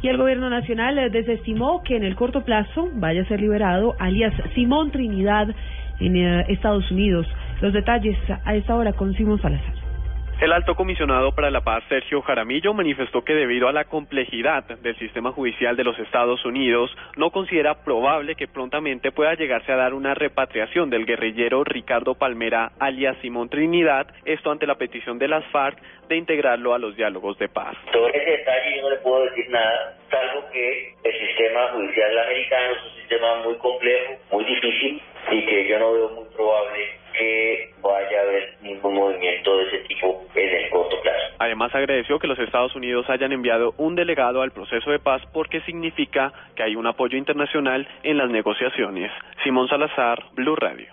Y el gobierno nacional eh, desestimó que en el corto plazo vaya a ser liberado alias Simón Trinidad en eh, Estados Unidos. Los detalles a esta hora con Simón Salazar. El alto comisionado para la paz, Sergio Jaramillo, manifestó que debido a la complejidad del sistema judicial de los Estados Unidos, no considera probable que prontamente pueda llegarse a dar una repatriación del guerrillero Ricardo Palmera, alias Simón Trinidad, esto ante la petición de las FARC de integrarlo a los diálogos de paz. Sobre ese detalle yo no le puedo decir nada, salvo que el sistema judicial americano es un sistema muy complejo, muy difícil y que yo no veo muy probable Además, agradeció que los Estados Unidos hayan enviado un delegado al proceso de paz porque significa que hay un apoyo internacional en las negociaciones. Simón Salazar, Blue Radio.